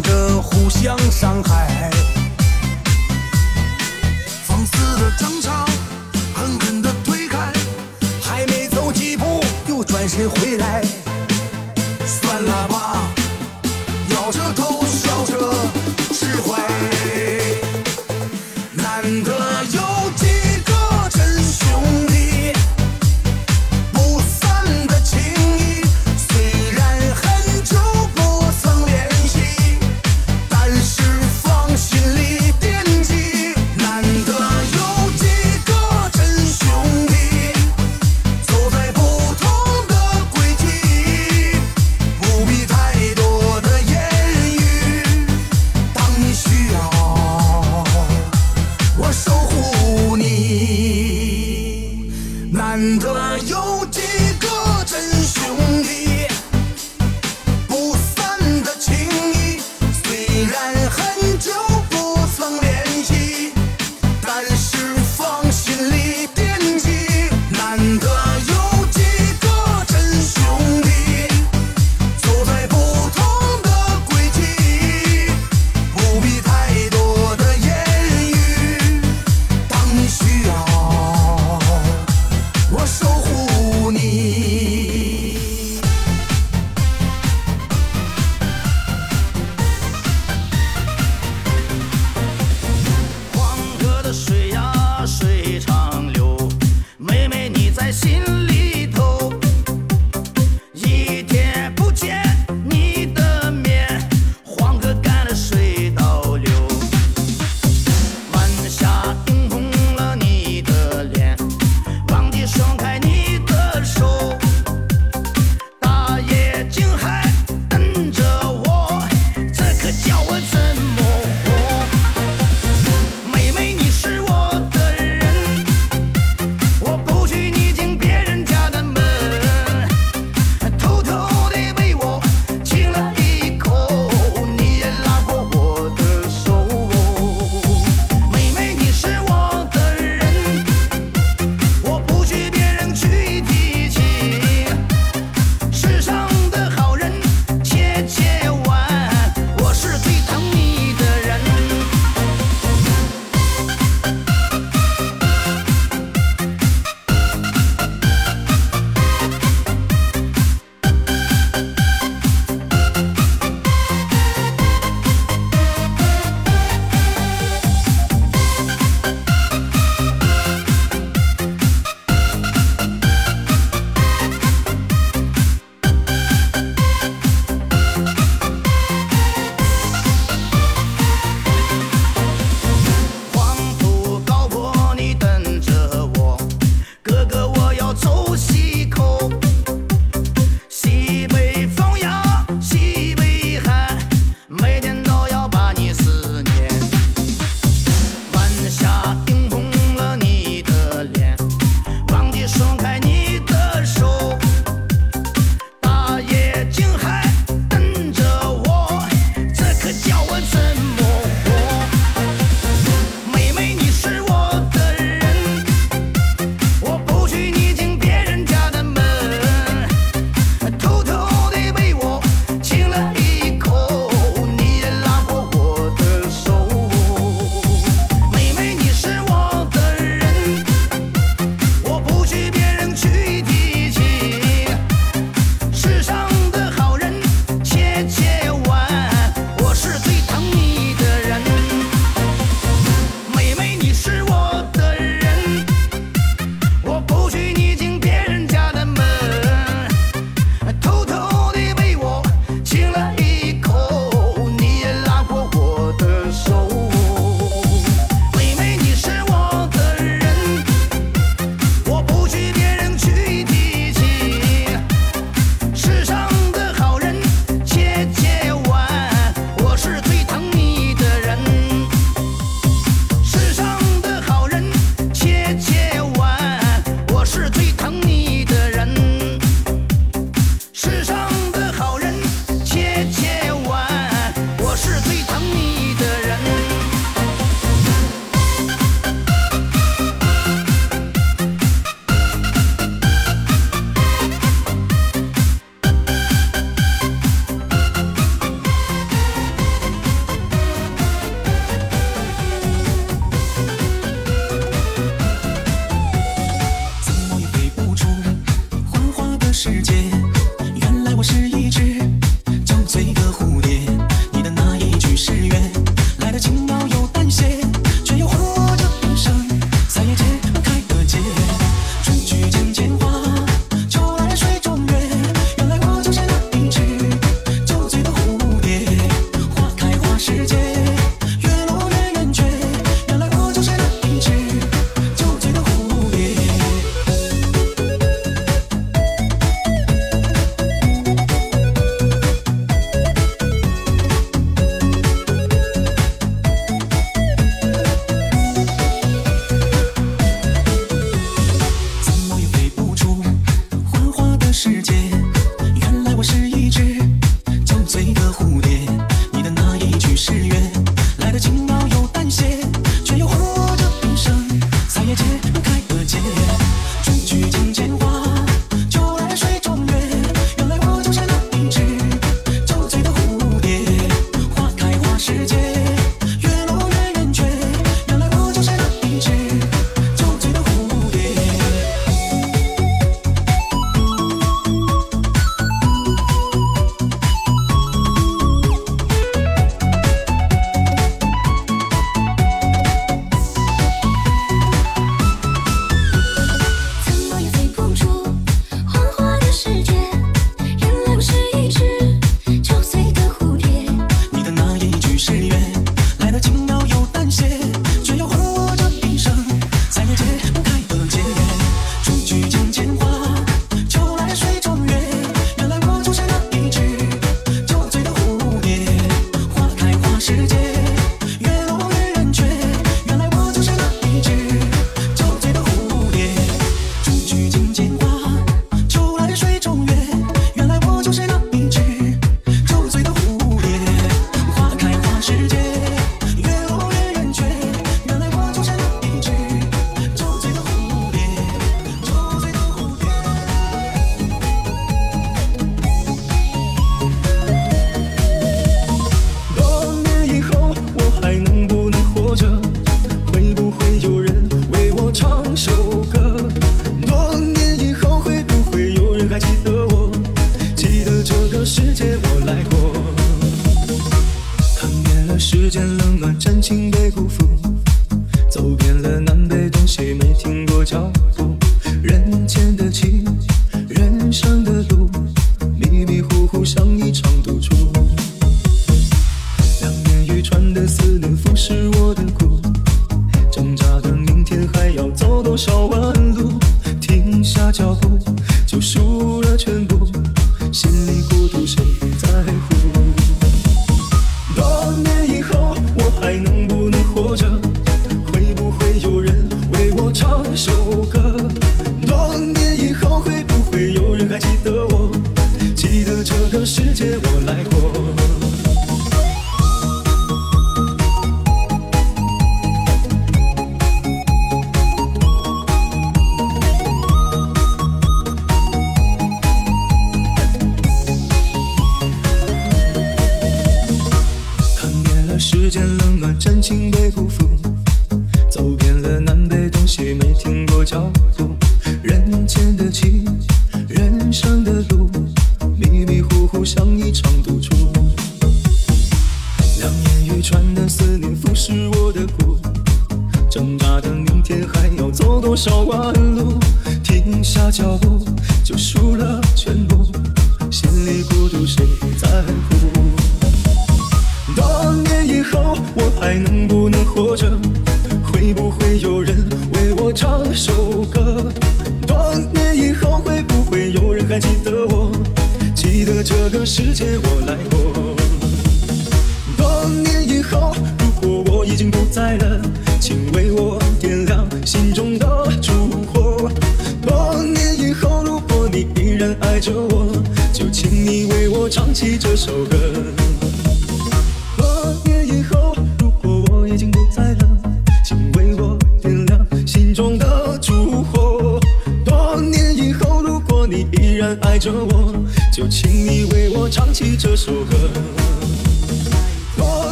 着互相伤害。放肆的争吵狠狠的推开还没走几步又转身回来。算了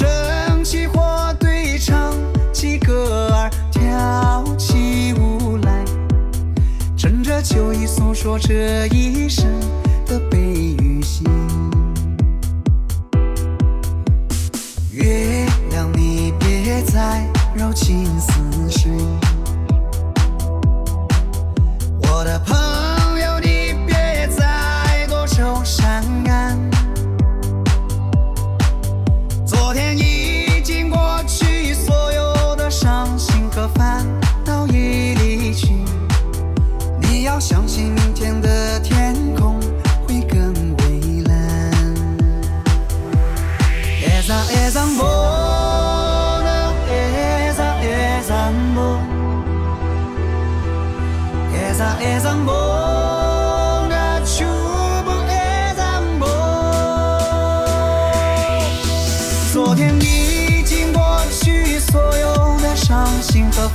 生起火堆，唱起歌儿，跳起舞来，趁着酒意诉说这一生的悲与喜。月亮，你别再柔情。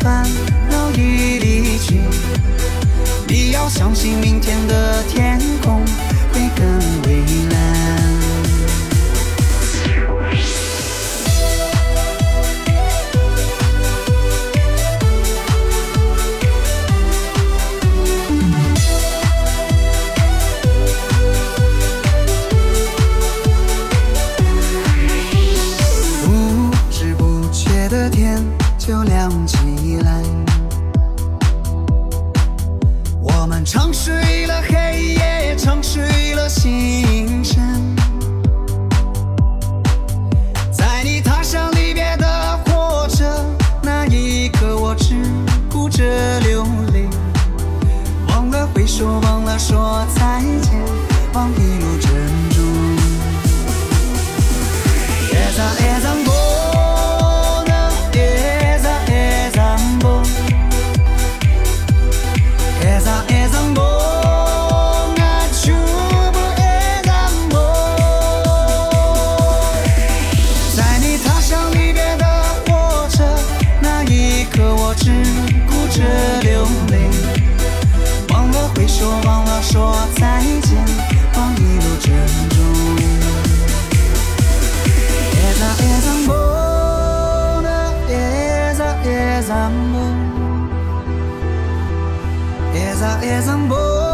烦恼已离去你要相信明天的天空会更蔚蓝。amor. Esa es amor.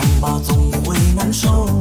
想吧，总会难受。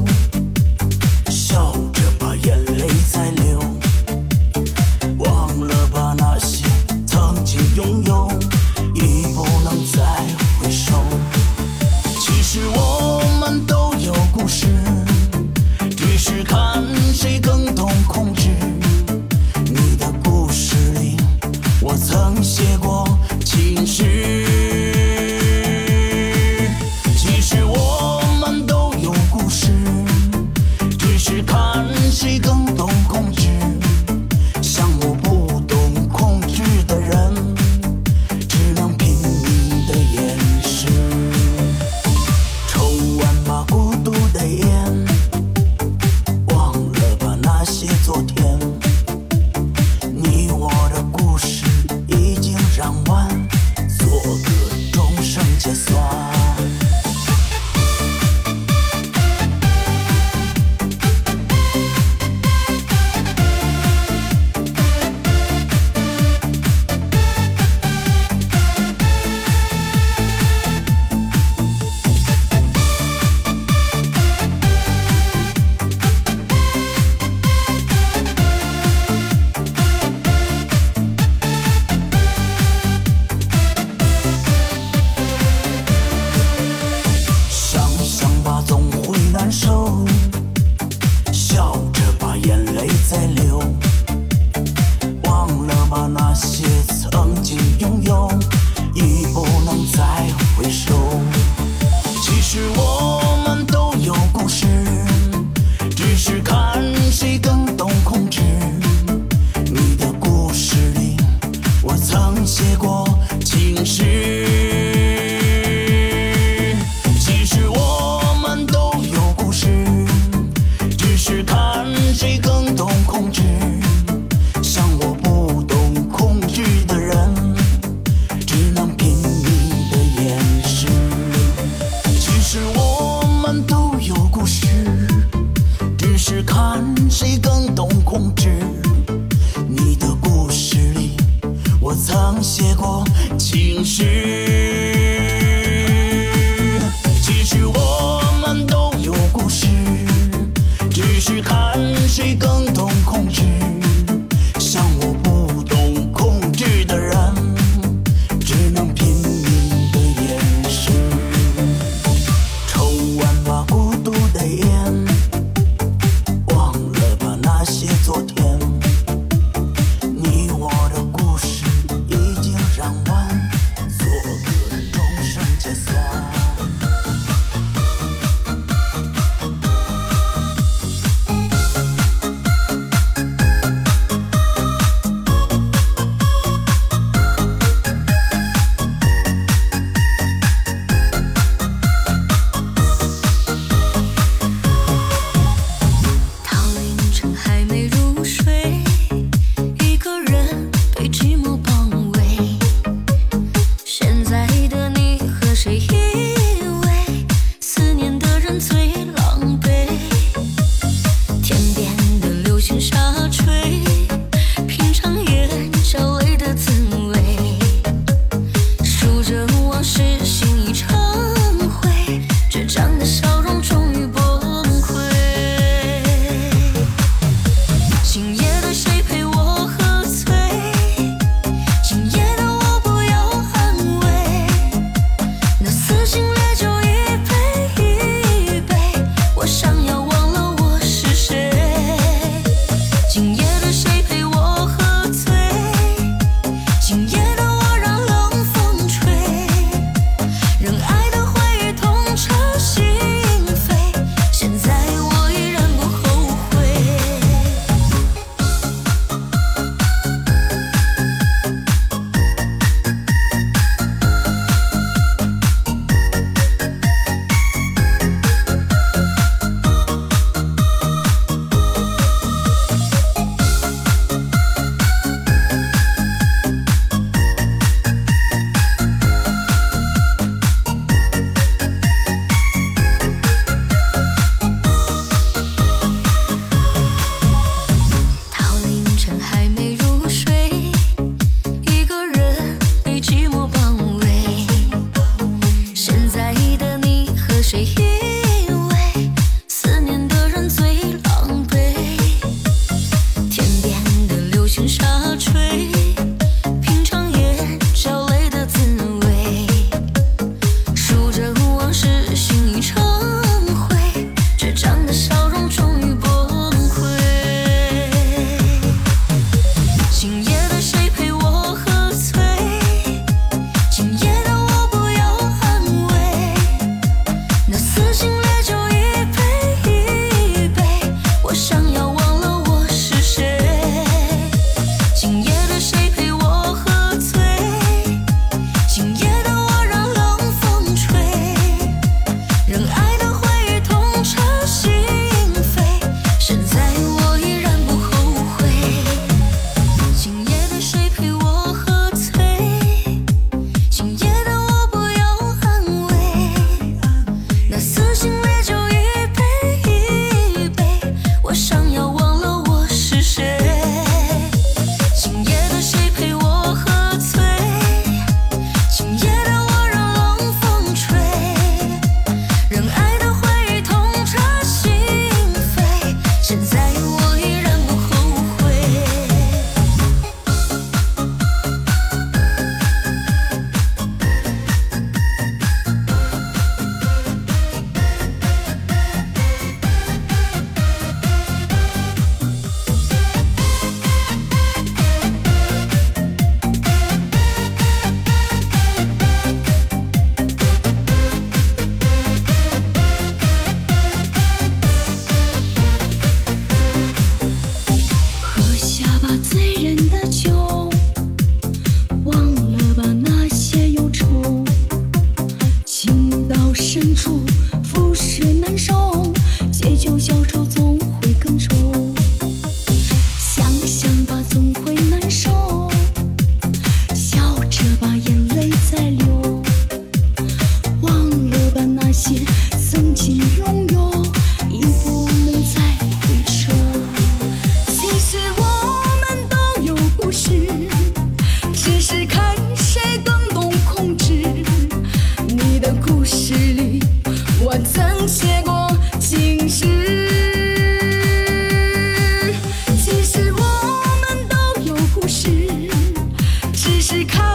是看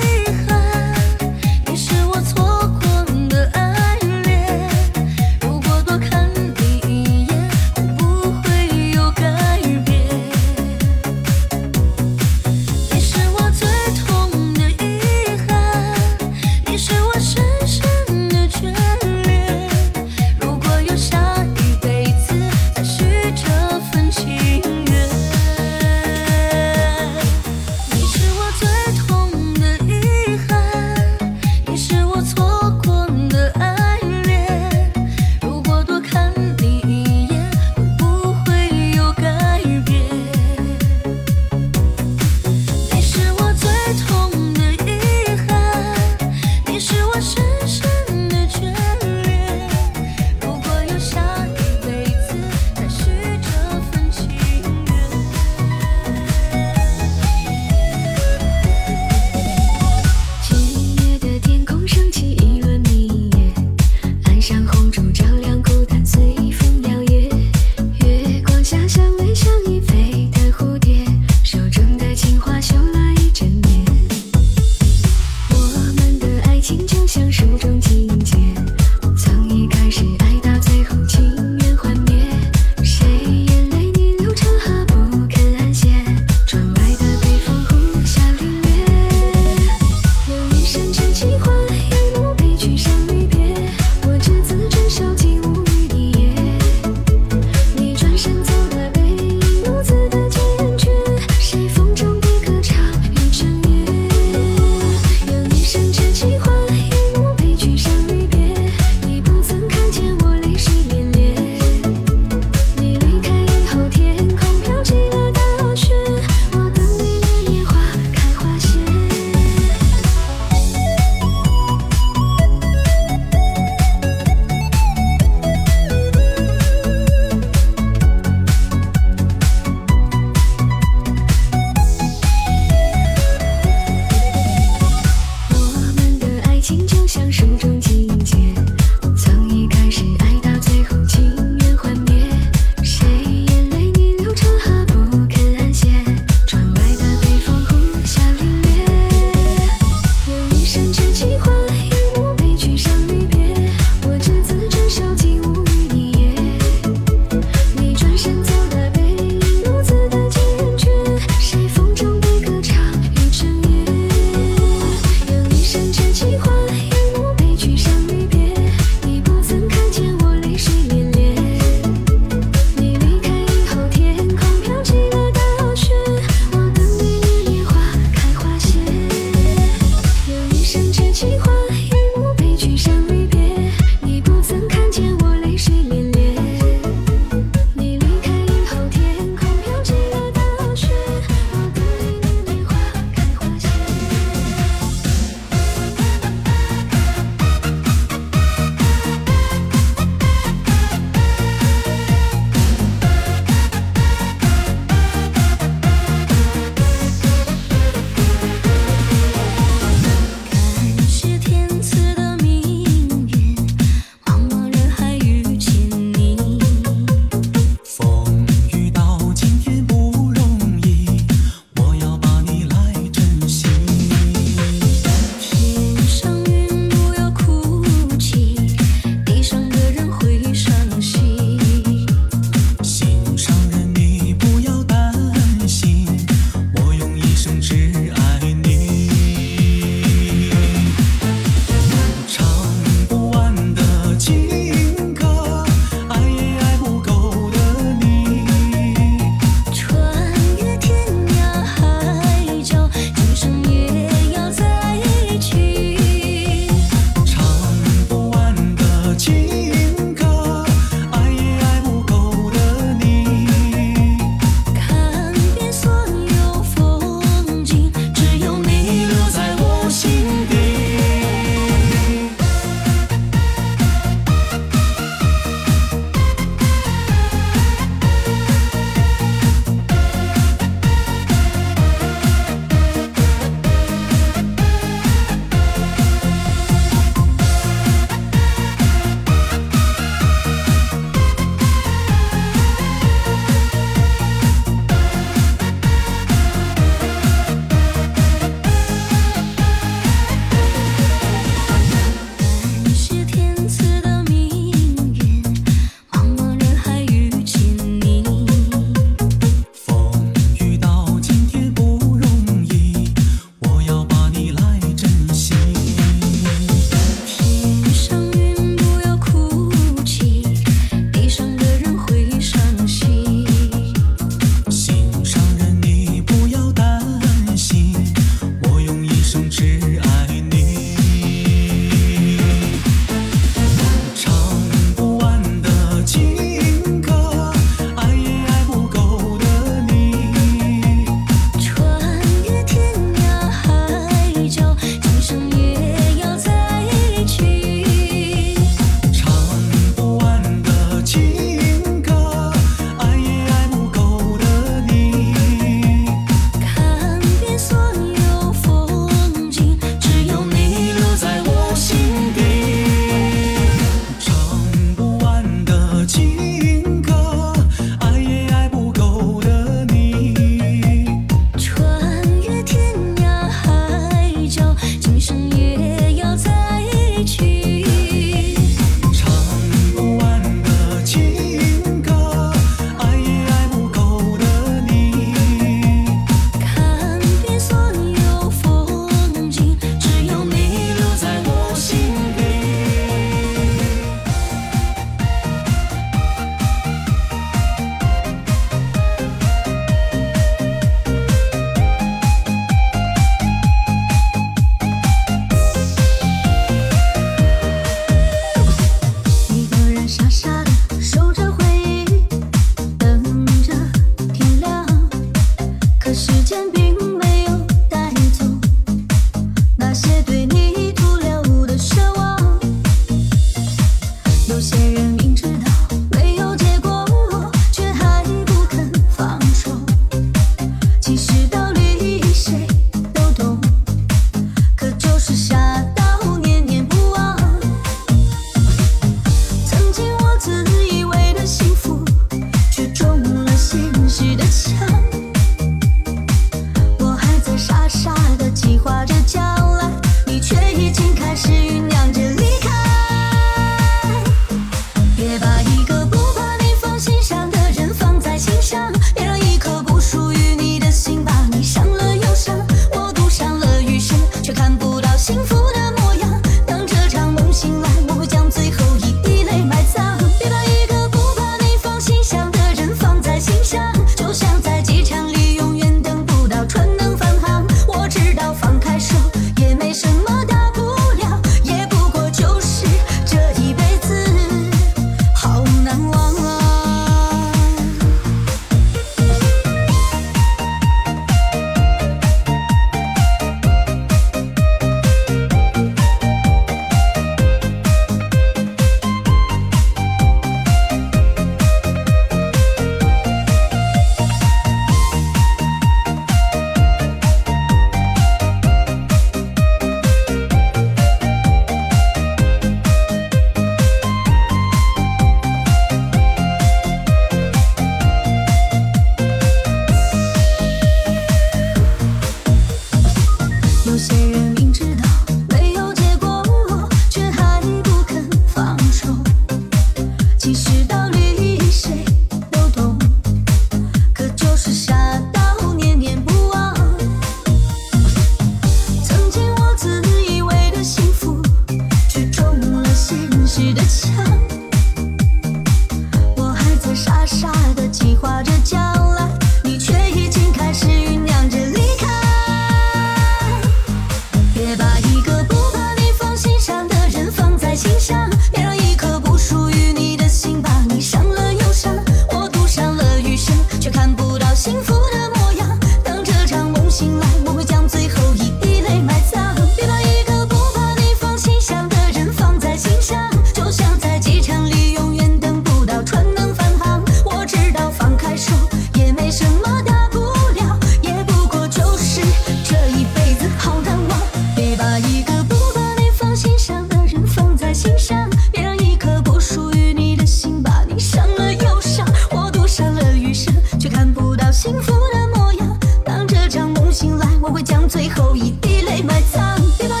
醒来我会将最后一滴泪埋葬别把